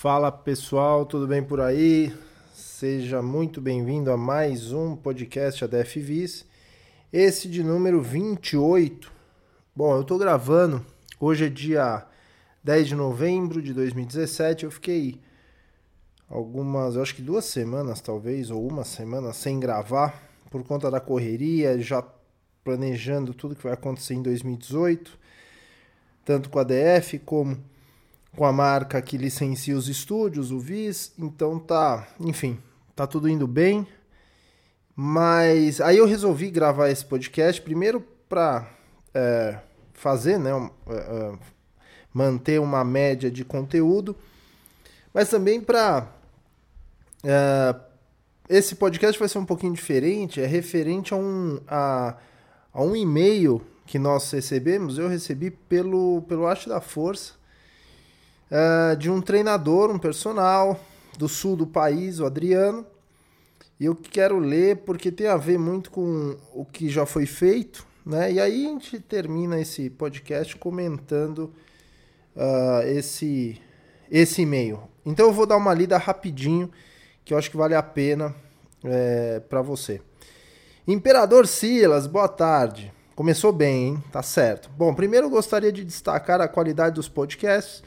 Fala pessoal, tudo bem por aí? Seja muito bem-vindo a mais um podcast ADF Vis, esse de número 28. Bom, eu tô gravando, hoje é dia 10 de novembro de 2017, eu fiquei algumas, acho que duas semanas talvez, ou uma semana sem gravar, por conta da correria, já planejando tudo que vai acontecer em 2018, tanto com a DF como com a marca que licencia os estúdios, o VIS, então tá, enfim, tá tudo indo bem. Mas aí eu resolvi gravar esse podcast primeiro para é, fazer, né, é, é, manter uma média de conteúdo, mas também para é, esse podcast vai ser um pouquinho diferente, é referente a um a, a um e-mail que nós recebemos, eu recebi pelo pelo Arte da Força uh, de um treinador, um personal do sul do país, o Adriano. E eu quero ler porque tem a ver muito com o que já foi feito, né? E aí a gente termina esse podcast comentando uh, esse esse e-mail. Então eu vou dar uma lida rapidinho que eu acho que vale a pena é, para você. Imperador Silas, boa tarde. Começou bem, hein? Tá certo. Bom, primeiro eu gostaria de destacar a qualidade dos podcasts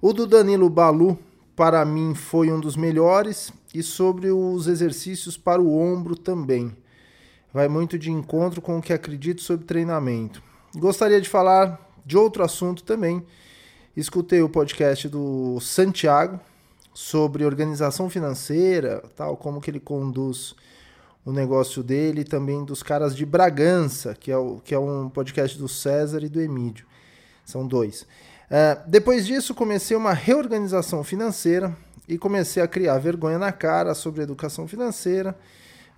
o do Danilo Balu, para mim, foi um dos melhores, e sobre os exercícios para o ombro também. Vai muito de encontro com o que acredito sobre treinamento. Gostaria de falar de outro assunto também. Escutei o podcast do Santiago sobre organização financeira, tal, como que ele conduz o negócio dele, e também dos caras de Bragança, que é, o, que é um podcast do César e do Emílio. São dois. Uh, depois disso, comecei uma reorganização financeira e comecei a criar vergonha na cara sobre educação financeira.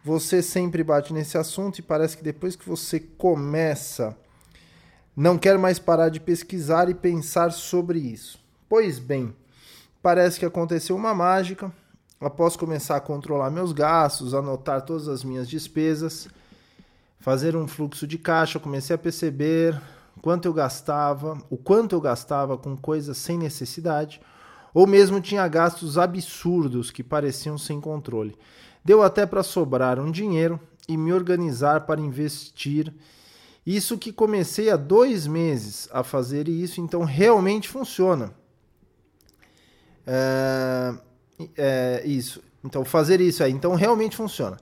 Você sempre bate nesse assunto e parece que depois que você começa, não quer mais parar de pesquisar e pensar sobre isso. Pois bem, parece que aconteceu uma mágica. Após começar a controlar meus gastos, anotar todas as minhas despesas, fazer um fluxo de caixa, comecei a perceber quanto eu gastava, o quanto eu gastava com coisas sem necessidade, ou mesmo tinha gastos absurdos que pareciam sem controle. Deu até para sobrar um dinheiro e me organizar para investir. Isso que comecei há dois meses a fazer isso, então realmente funciona. É, é, isso. Então fazer isso aí, então realmente funciona.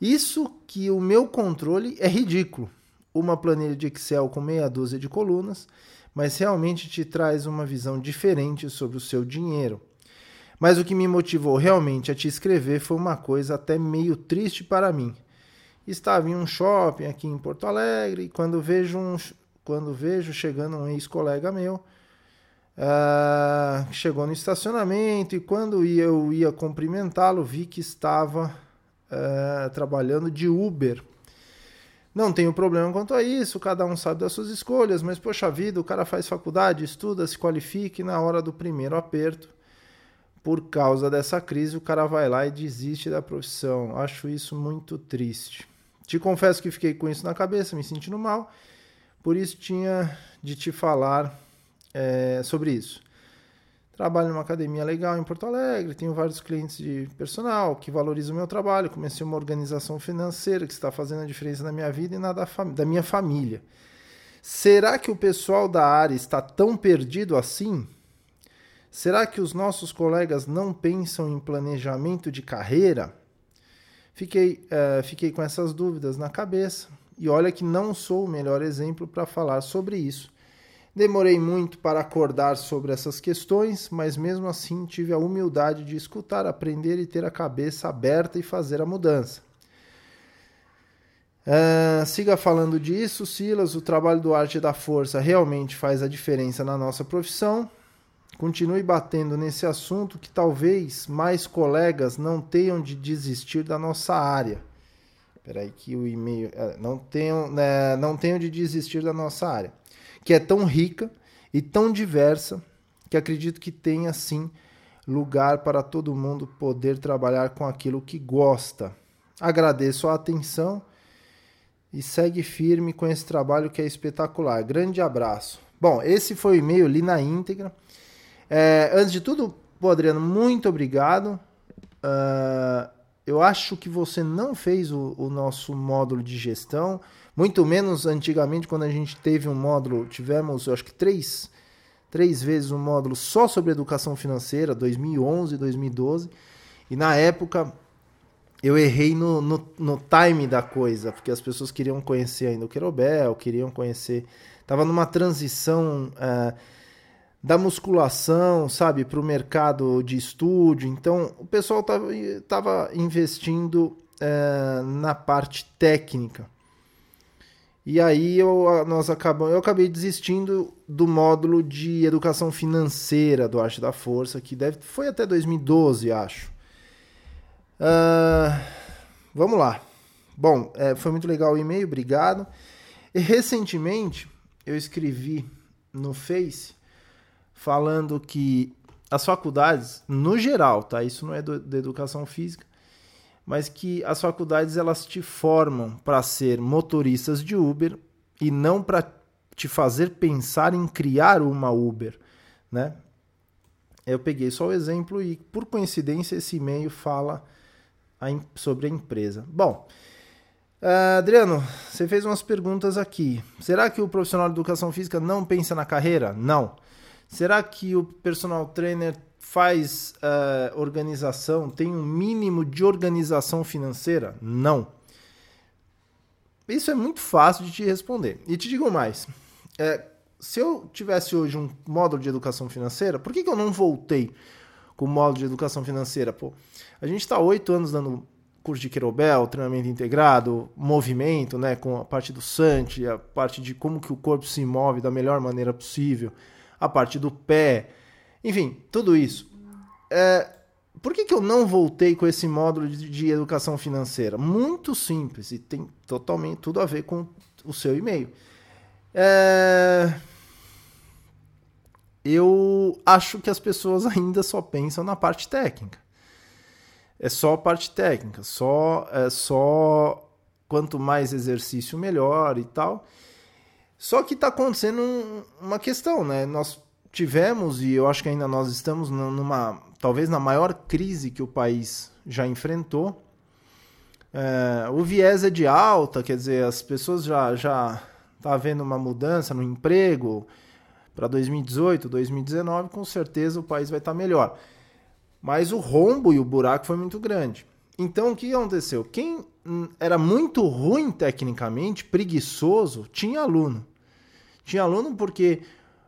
Isso que o meu controle é ridículo uma planilha de Excel com meia dúzia de colunas, mas realmente te traz uma visão diferente sobre o seu dinheiro. Mas o que me motivou realmente a te escrever foi uma coisa até meio triste para mim. Estava em um shopping aqui em Porto Alegre e quando vejo, um, quando vejo chegando um ex-colega meu, uh, chegou no estacionamento e quando eu ia cumprimentá-lo, vi que estava uh, trabalhando de Uber não tenho problema quanto a isso, cada um sabe das suas escolhas, mas poxa vida, o cara faz faculdade, estuda, se qualifica e na hora do primeiro aperto, por causa dessa crise, o cara vai lá e desiste da profissão. Acho isso muito triste. Te confesso que fiquei com isso na cabeça, me sentindo mal, por isso tinha de te falar é, sobre isso. Trabalho numa academia legal em Porto Alegre, tenho vários clientes de personal que valorizam o meu trabalho. Comecei uma organização financeira que está fazendo a diferença na minha vida e na da, da minha família. Será que o pessoal da área está tão perdido assim? Será que os nossos colegas não pensam em planejamento de carreira? Fiquei, uh, fiquei com essas dúvidas na cabeça e olha que não sou o melhor exemplo para falar sobre isso Demorei muito para acordar sobre essas questões, mas mesmo assim tive a humildade de escutar, aprender e ter a cabeça aberta e fazer a mudança. Uh, siga falando disso, Silas. O trabalho do Arte da Força realmente faz a diferença na nossa profissão. Continue batendo nesse assunto que talvez mais colegas não tenham de desistir da nossa área. Espera que o e-mail. Uh, não, tenham, né, não tenham de desistir da nossa área que é tão rica e tão diversa que acredito que tenha sim lugar para todo mundo poder trabalhar com aquilo que gosta. Agradeço a atenção e segue firme com esse trabalho que é espetacular. Grande abraço. Bom, esse foi o e-mail ali na íntegra. É, antes de tudo, Adriano, muito obrigado. Uh, eu acho que você não fez o, o, nosso módulo de gestão, muito menos antigamente, quando a gente teve um módulo, tivemos, eu acho que três, três vezes um módulo só sobre educação financeira, 2011 e 2012. E na época eu errei no, no, no, time da coisa, porque as pessoas queriam conhecer ainda o Querobel, queriam conhecer. Tava numa transição uh, da musculação, sabe, para o mercado de estúdio. Então o pessoal tava, tava investindo uh, na parte técnica. E aí eu, nós acabamos, eu acabei desistindo do módulo de educação financeira do Arte da Força, que deve, foi até 2012, acho. Uh, vamos lá. Bom, é, foi muito legal o e-mail, obrigado. E recentemente eu escrevi no Face falando que as faculdades, no geral, tá? Isso não é do, da educação física, mas que as faculdades elas te formam para ser motoristas de Uber e não para te fazer pensar em criar uma Uber, né? Eu peguei só o exemplo e, por coincidência, esse e-mail fala sobre a empresa. Bom, uh, Adriano, você fez umas perguntas aqui. Será que o profissional de educação física não pensa na carreira? Não. Será que o personal trainer faz uh, organização, tem um mínimo de organização financeira? Não. Isso é muito fácil de te responder. E te digo mais. É, se eu tivesse hoje um módulo de educação financeira, por que, que eu não voltei com o módulo de educação financeira? Pô, a gente está oito anos dando curso de Querobel, treinamento integrado, movimento, né, com a parte do Sante, a parte de como que o corpo se move da melhor maneira possível, a parte do pé, enfim, tudo isso. É, por que, que eu não voltei com esse módulo de, de educação financeira? Muito simples e tem totalmente tudo a ver com o seu e-mail. É... Eu acho que as pessoas ainda só pensam na parte técnica é só parte técnica, só é só quanto mais exercício melhor e tal. Só que está acontecendo um, uma questão, né? Nós tivemos e eu acho que ainda nós estamos numa talvez na maior crise que o país já enfrentou. É, o viés é de alta, quer dizer, as pessoas já já tá havendo uma mudança no emprego para 2018, 2019, com certeza o país vai estar tá melhor. Mas o rombo e o buraco foi muito grande. Então o que aconteceu? Quem hum, era muito ruim tecnicamente, preguiçoso, tinha aluno. Tinha aluno porque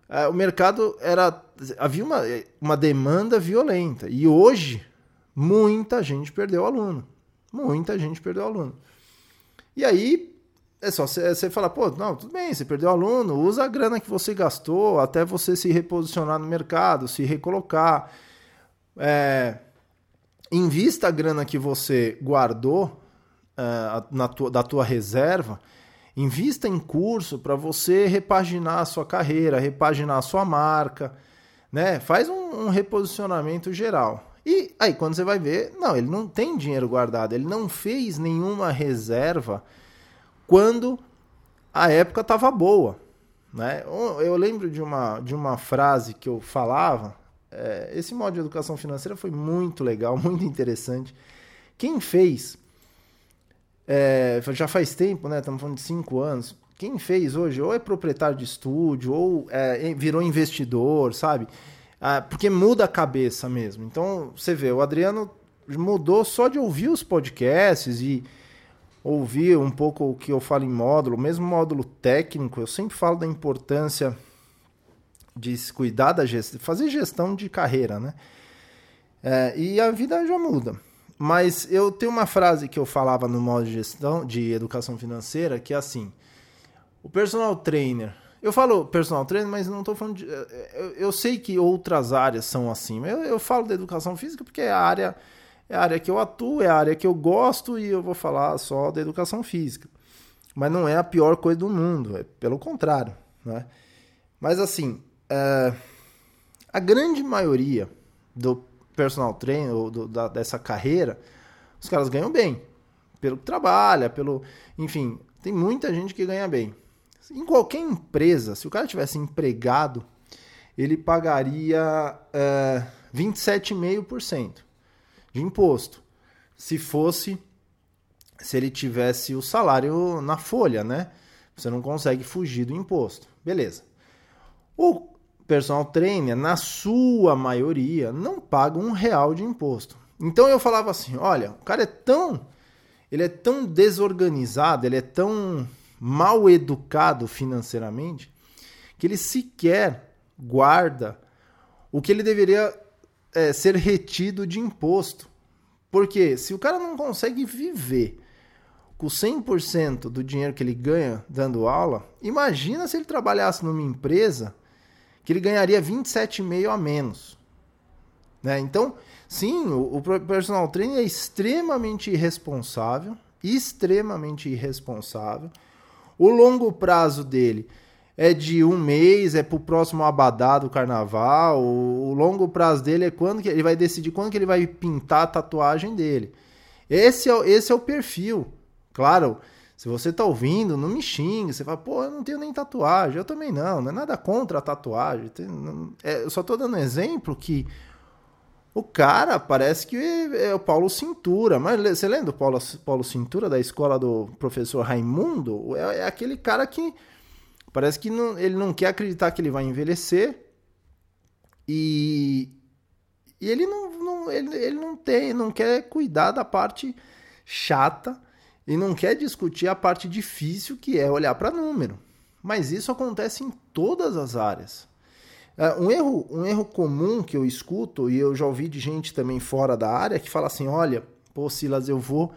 é, o mercado era. Havia uma, uma demanda violenta. E hoje, muita gente perdeu aluno. Muita gente perdeu aluno. E aí, é só você falar, pô, não, tudo bem, você perdeu aluno, usa a grana que você gastou até você se reposicionar no mercado, se recolocar. É, invista a grana que você guardou é, na tua, da tua reserva, invista em curso para você repaginar a sua carreira, repaginar a sua marca, né? Faz um, um reposicionamento geral. E aí, quando você vai ver, não, ele não tem dinheiro guardado, ele não fez nenhuma reserva quando a época estava boa. Né? Eu lembro de uma, de uma frase que eu falava é, esse modo de educação financeira foi muito legal, muito interessante. Quem fez, é, já faz tempo, né? Estamos falando de cinco anos. Quem fez hoje, ou é proprietário de estúdio, ou é, virou investidor, sabe? Ah, porque muda a cabeça mesmo. Então, você vê, o Adriano mudou só de ouvir os podcasts e ouvir um pouco o que eu falo em módulo, mesmo módulo técnico, eu sempre falo da importância de se cuidar da gestão, fazer gestão de carreira, né? É, e a vida já muda. Mas eu tenho uma frase que eu falava no modo de gestão, de educação financeira, que é assim: o personal trainer. Eu falo personal trainer, mas não estou falando de. Eu, eu, sei que outras áreas são assim. Eu, eu falo da educação física porque é a área é a área que eu atuo, é a área que eu gosto e eu vou falar só da educação física. Mas não é a pior coisa do mundo, é pelo contrário, né? Mas assim, é, a grande maioria do personal trainer, ou do, da, dessa carreira, os caras ganham bem. Pelo que trabalha, pelo. Enfim, tem muita gente que ganha bem. Em qualquer empresa, se o cara tivesse empregado, ele pagaria é, 27,5% de imposto. Se fosse, se ele tivesse o salário na folha, né? Você não consegue fugir do imposto. Beleza. O personal trainer, na sua maioria, não paga um real de imposto. Então eu falava assim: olha, o cara é tão. Ele é tão desorganizado, ele é tão mal educado financeiramente, que ele sequer guarda o que ele deveria é, ser retido de imposto. Porque se o cara não consegue viver com 100% do dinheiro que ele ganha dando aula, imagina se ele trabalhasse numa empresa que ele ganharia 27,5 a menos. Né? Então, sim, o, o personal trainer é extremamente irresponsável, extremamente irresponsável. O longo prazo dele é de um mês, é pro próximo abadá do carnaval. O, o longo prazo dele é quando que ele vai decidir quando que ele vai pintar a tatuagem dele. Esse é, esse é o perfil. Claro, se você tá ouvindo, não me xingue. Você fala, pô, eu não tenho nem tatuagem. Eu também não, não é nada contra a tatuagem. É, eu só tô dando um exemplo que o cara parece que é o Paulo Cintura. Mas você lembra do Paulo, Paulo Cintura da escola do professor Raimundo? É, é aquele cara que parece que não, ele não quer acreditar que ele vai envelhecer. E, e ele não, não, ele, ele não tem, não quer cuidar da parte chata e não quer discutir a parte difícil que é olhar para número. Mas isso acontece em todas as áreas. É, um erro, um erro comum que eu escuto, e eu já ouvi de gente também fora da área, que fala assim: olha, pô, Silas, eu vou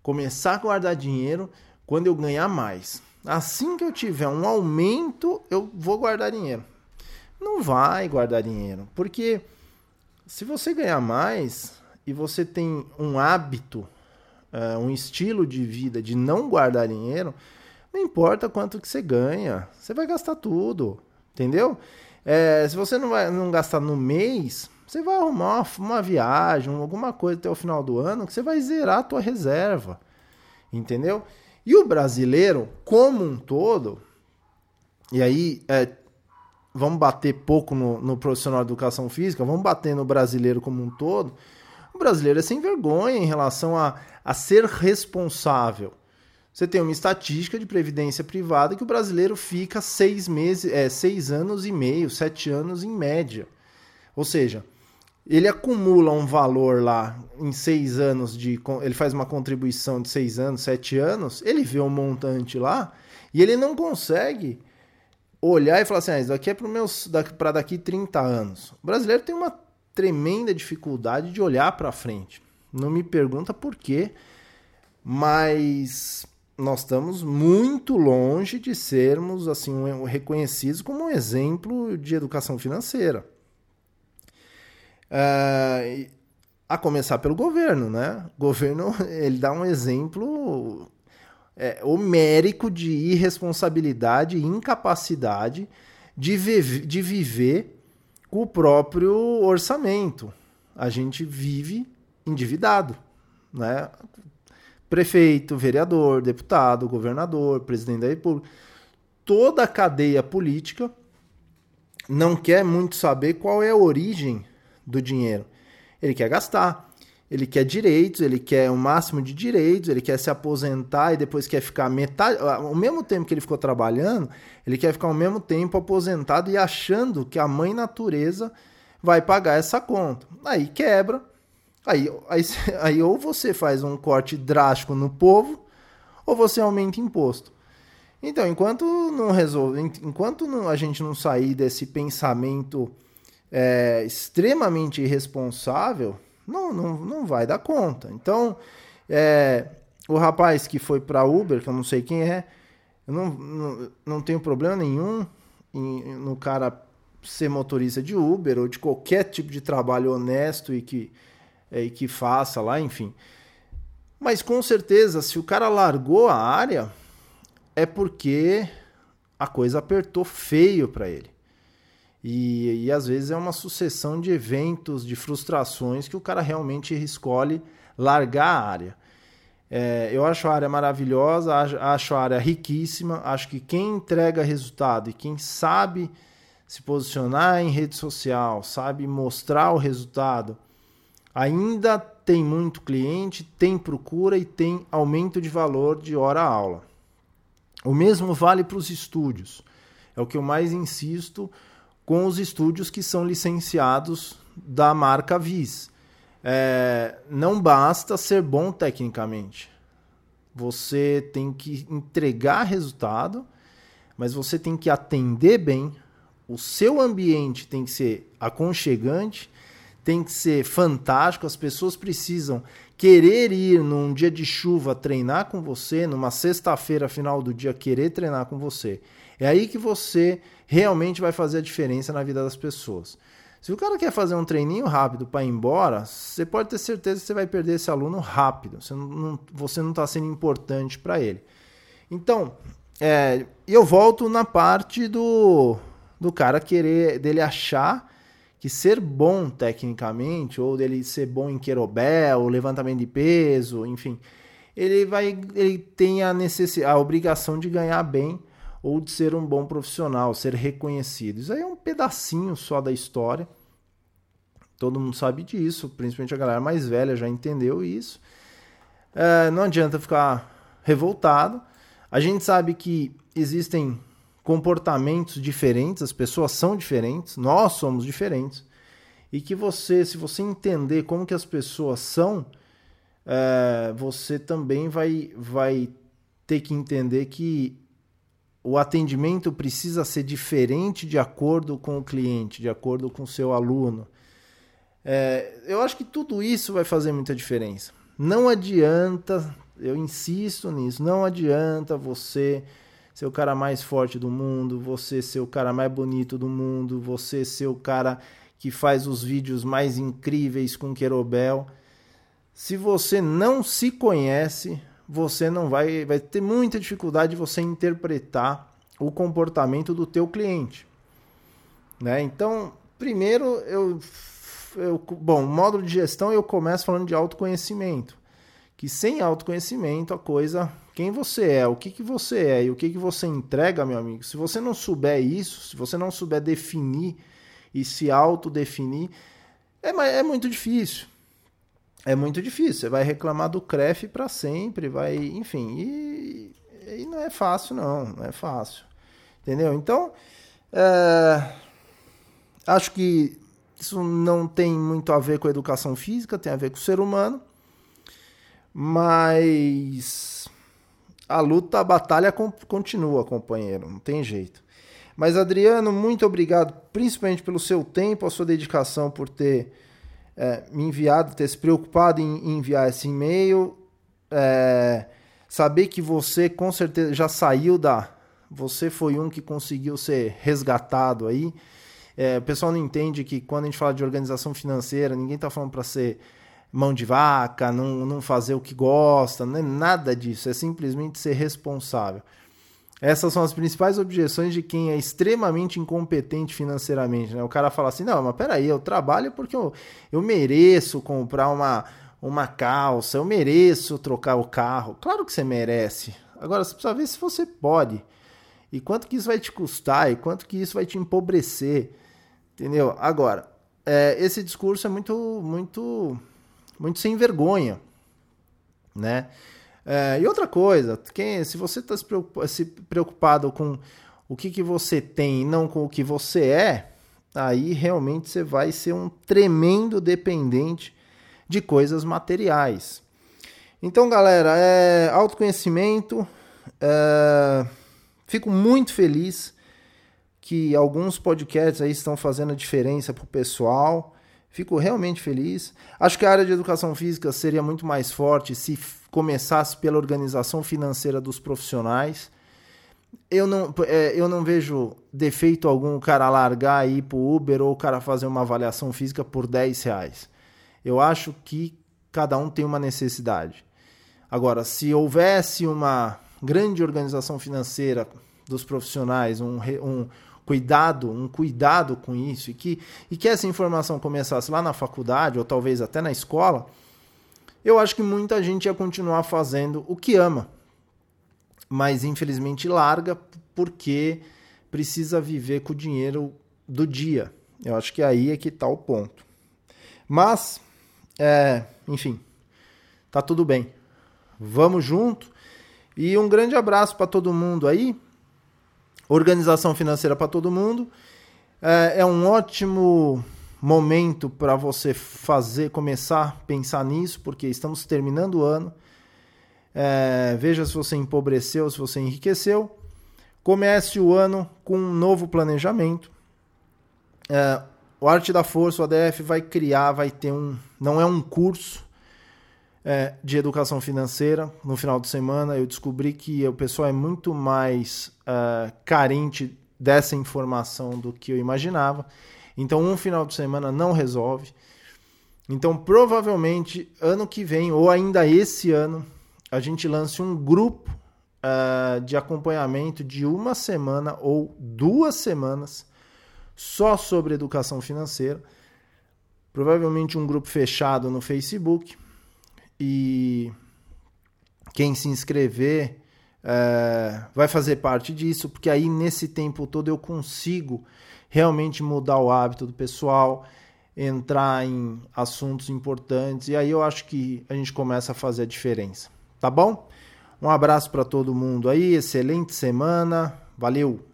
começar a guardar dinheiro quando eu ganhar mais. Assim que eu tiver um aumento, eu vou guardar dinheiro. Não vai guardar dinheiro, porque se você ganhar mais e você tem um hábito uh, um estilo de vida de não guardar dinheiro, não importa quanto que você ganha, você vai gastar tudo, entendeu? É, se você não vai não gastar no mês, você vai arrumar uma, uma, viagem, alguma coisa até o final do ano que você vai zerar a tua reserva, entendeu? E o brasileiro, como um todo, e aí é, vamos bater pouco no, no profissional de educação física, vamos bater no brasileiro como um todo, o brasileiro é sem vergonha em relação a, a ser responsável. Você tem uma estatística de previdência privada que o brasileiro fica seis meses, é, seis anos e meio, sete anos em média. Ou seja, ele acumula um valor lá em seis anos de. Ele faz uma contribuição de seis anos, sete anos, ele vê um montante lá e ele não consegue olhar e falar assim: ah, isso daqui é para daqui 30 anos. O brasileiro tem uma tremenda dificuldade de olhar para frente. Não me pergunta por quê, mas nós estamos muito longe de sermos assim reconhecidos como um exemplo de educação financeira. Uh, a começar pelo governo, né? O governo ele dá um exemplo é, homérico de irresponsabilidade e incapacidade de, vive, de viver o próprio orçamento. A gente vive endividado, né? Prefeito, vereador, deputado, governador, presidente da República, toda a cadeia política não quer muito saber qual é a origem do dinheiro. Ele quer gastar, ele quer direitos, ele quer o máximo de direitos, ele quer se aposentar e depois quer ficar metade, ao mesmo tempo que ele ficou trabalhando, ele quer ficar ao mesmo tempo aposentado e achando que a mãe natureza vai pagar essa conta. Aí quebra. Aí, aí, aí ou você faz um corte drástico no povo, ou você aumenta imposto. Então, enquanto não resolve, enquanto não, a gente não sair desse pensamento é, extremamente irresponsável, não, não, não vai dar conta. Então, é, o rapaz que foi para Uber, que eu não sei quem é, eu não, não, não tenho problema nenhum em, no cara ser motorista de Uber ou de qualquer tipo de trabalho honesto e que, é, e que faça lá, enfim. Mas com certeza, se o cara largou a área, é porque a coisa apertou feio para ele. E, e às vezes é uma sucessão de eventos, de frustrações que o cara realmente escolhe largar a área. É, eu acho a área maravilhosa, acho a área riquíssima. Acho que quem entrega resultado e quem sabe se posicionar em rede social, sabe mostrar o resultado, ainda tem muito cliente, tem procura e tem aumento de valor de hora aula. O mesmo vale para os estúdios. É o que eu mais insisto com os estúdios que são licenciados da marca Viz. É, não basta ser bom tecnicamente. Você tem que entregar resultado, mas você tem que atender bem, o seu ambiente tem que ser aconchegante, tem que ser fantástico, as pessoas precisam querer ir num dia de chuva treinar com você, numa sexta-feira final do dia querer treinar com você. É aí que você realmente vai fazer a diferença na vida das pessoas. Se o cara quer fazer um treininho rápido para ir embora, você pode ter certeza que você vai perder esse aluno rápido. Você não está tá sendo importante para ele. Então, é, eu volto na parte do do cara querer, dele achar que ser bom tecnicamente, ou dele ser bom em querobel, levantamento de peso, enfim, ele vai, ele tem a necessidade, a obrigação de ganhar bem ou de ser um bom profissional, ser reconhecido. Isso aí é um pedacinho só da história. Todo mundo sabe disso, principalmente a galera mais velha já entendeu isso. É, não adianta ficar revoltado. A gente sabe que existem comportamentos diferentes, as pessoas são diferentes, nós somos diferentes, e que você, se você entender como que as pessoas são, é, você também vai, vai ter que entender que o atendimento precisa ser diferente de acordo com o cliente, de acordo com o seu aluno. É, eu acho que tudo isso vai fazer muita diferença. Não adianta, eu insisto nisso, não adianta você ser o cara mais forte do mundo, você ser o cara mais bonito do mundo, você ser o cara que faz os vídeos mais incríveis com Querobel. Se você não se conhece, você não vai vai ter muita dificuldade de você interpretar o comportamento do teu cliente, né? Então, primeiro eu, eu bom, módulo de gestão eu começo falando de autoconhecimento, que sem autoconhecimento a coisa quem você é, o que, que você é e o que, que você entrega, meu amigo. Se você não souber isso, se você não souber definir e se autodefinir, é, é muito difícil. É muito difícil. Você vai reclamar do CREF para sempre, vai, enfim, e, e, não é fácil, não, não é fácil. Entendeu? Então, é, acho que isso não tem muito a ver com a educação física, tem a ver com o ser humano, mas a luta, a batalha continua, companheiro, não tem jeito. Mas Adriano, muito obrigado, principalmente pelo seu tempo, a sua dedicação, por ter é, me enviado, ter se preocupado em, enviar esse e-mail. É, saber que você com certeza já saiu da. Você foi um que conseguiu ser resgatado aí. É, o pessoal não entende que quando a gente fala de organização financeira, ninguém está falando para ser mão de vaca, não, não fazer o que gosta, não é nada disso, é simplesmente ser responsável. Essas são as principais objeções de quem é extremamente incompetente financeiramente. Né? O cara fala assim: não, mas peraí, eu trabalho porque eu, eu mereço comprar uma, uma calça, eu mereço trocar o carro. Claro que você merece. Agora você precisa ver se você pode. E quanto que isso vai te custar, e quanto que isso vai te empobrecer. Entendeu? Agora, é, esse discurso é muito, muito muito sem vergonha, né? É, e outra coisa, quem, se você está se, preocupado com o que, que você tem e não com o que você é, aí realmente você vai ser um tremendo dependente de coisas materiais. Então, galera, é autoconhecimento. É, fico muito feliz que alguns podcasts aí estão fazendo a diferença para o pessoal. Fico realmente feliz. Acho que a área de educação física seria muito mais forte se começasse pela organização financeira dos profissionais. Eu não, é, eu não vejo defeito algum o cara largar e ir para o Uber ou o cara fazer uma avaliação física por 10 reais. Eu acho que cada um tem uma necessidade. Agora, se houvesse uma grande organização financeira dos profissionais, um, um, cuidado, um cuidado com isso, e que, e que essa informação começasse lá na faculdade, ou talvez até na escola, eu acho que muita gente ia continuar fazendo o que ama, mas infelizmente larga porque precisa viver com o dinheiro do dia. Eu acho que aí é que está o ponto. Mas, é, enfim, tá tudo bem. Vamos junto. E um grande abraço para todo mundo aí. Organização financeira para todo mundo. É, é um ótimo momento para você fazer, começar a pensar nisso, porque estamos terminando o ano. É, veja se você empobreceu, se você enriqueceu. Comece o ano com um novo planejamento. É, o Arte da Força, o ADF, vai criar, vai ter um. Não é um curso é, de educação financeira. No final de semana, eu descobri que o pessoal é muito mais uh, carente dessa informação do que eu imaginava. Então, um final de semana não resolve. Então, provavelmente, ano que vem, ou ainda esse ano, a gente lance um grupo uh, de acompanhamento de uma semana ou duas semanas só sobre educação financeira. Provavelmente um grupo fechado no Facebook. E quem se inscrever uh, vai fazer parte disso, porque aí nesse tempo todo eu consigo realmente mudar o hábito do pessoal, entrar em assuntos importantes e aí eu acho que a gente começa a fazer a diferença. Tá bom? Um abraço para todo mundo aí, excelente semana, valeu!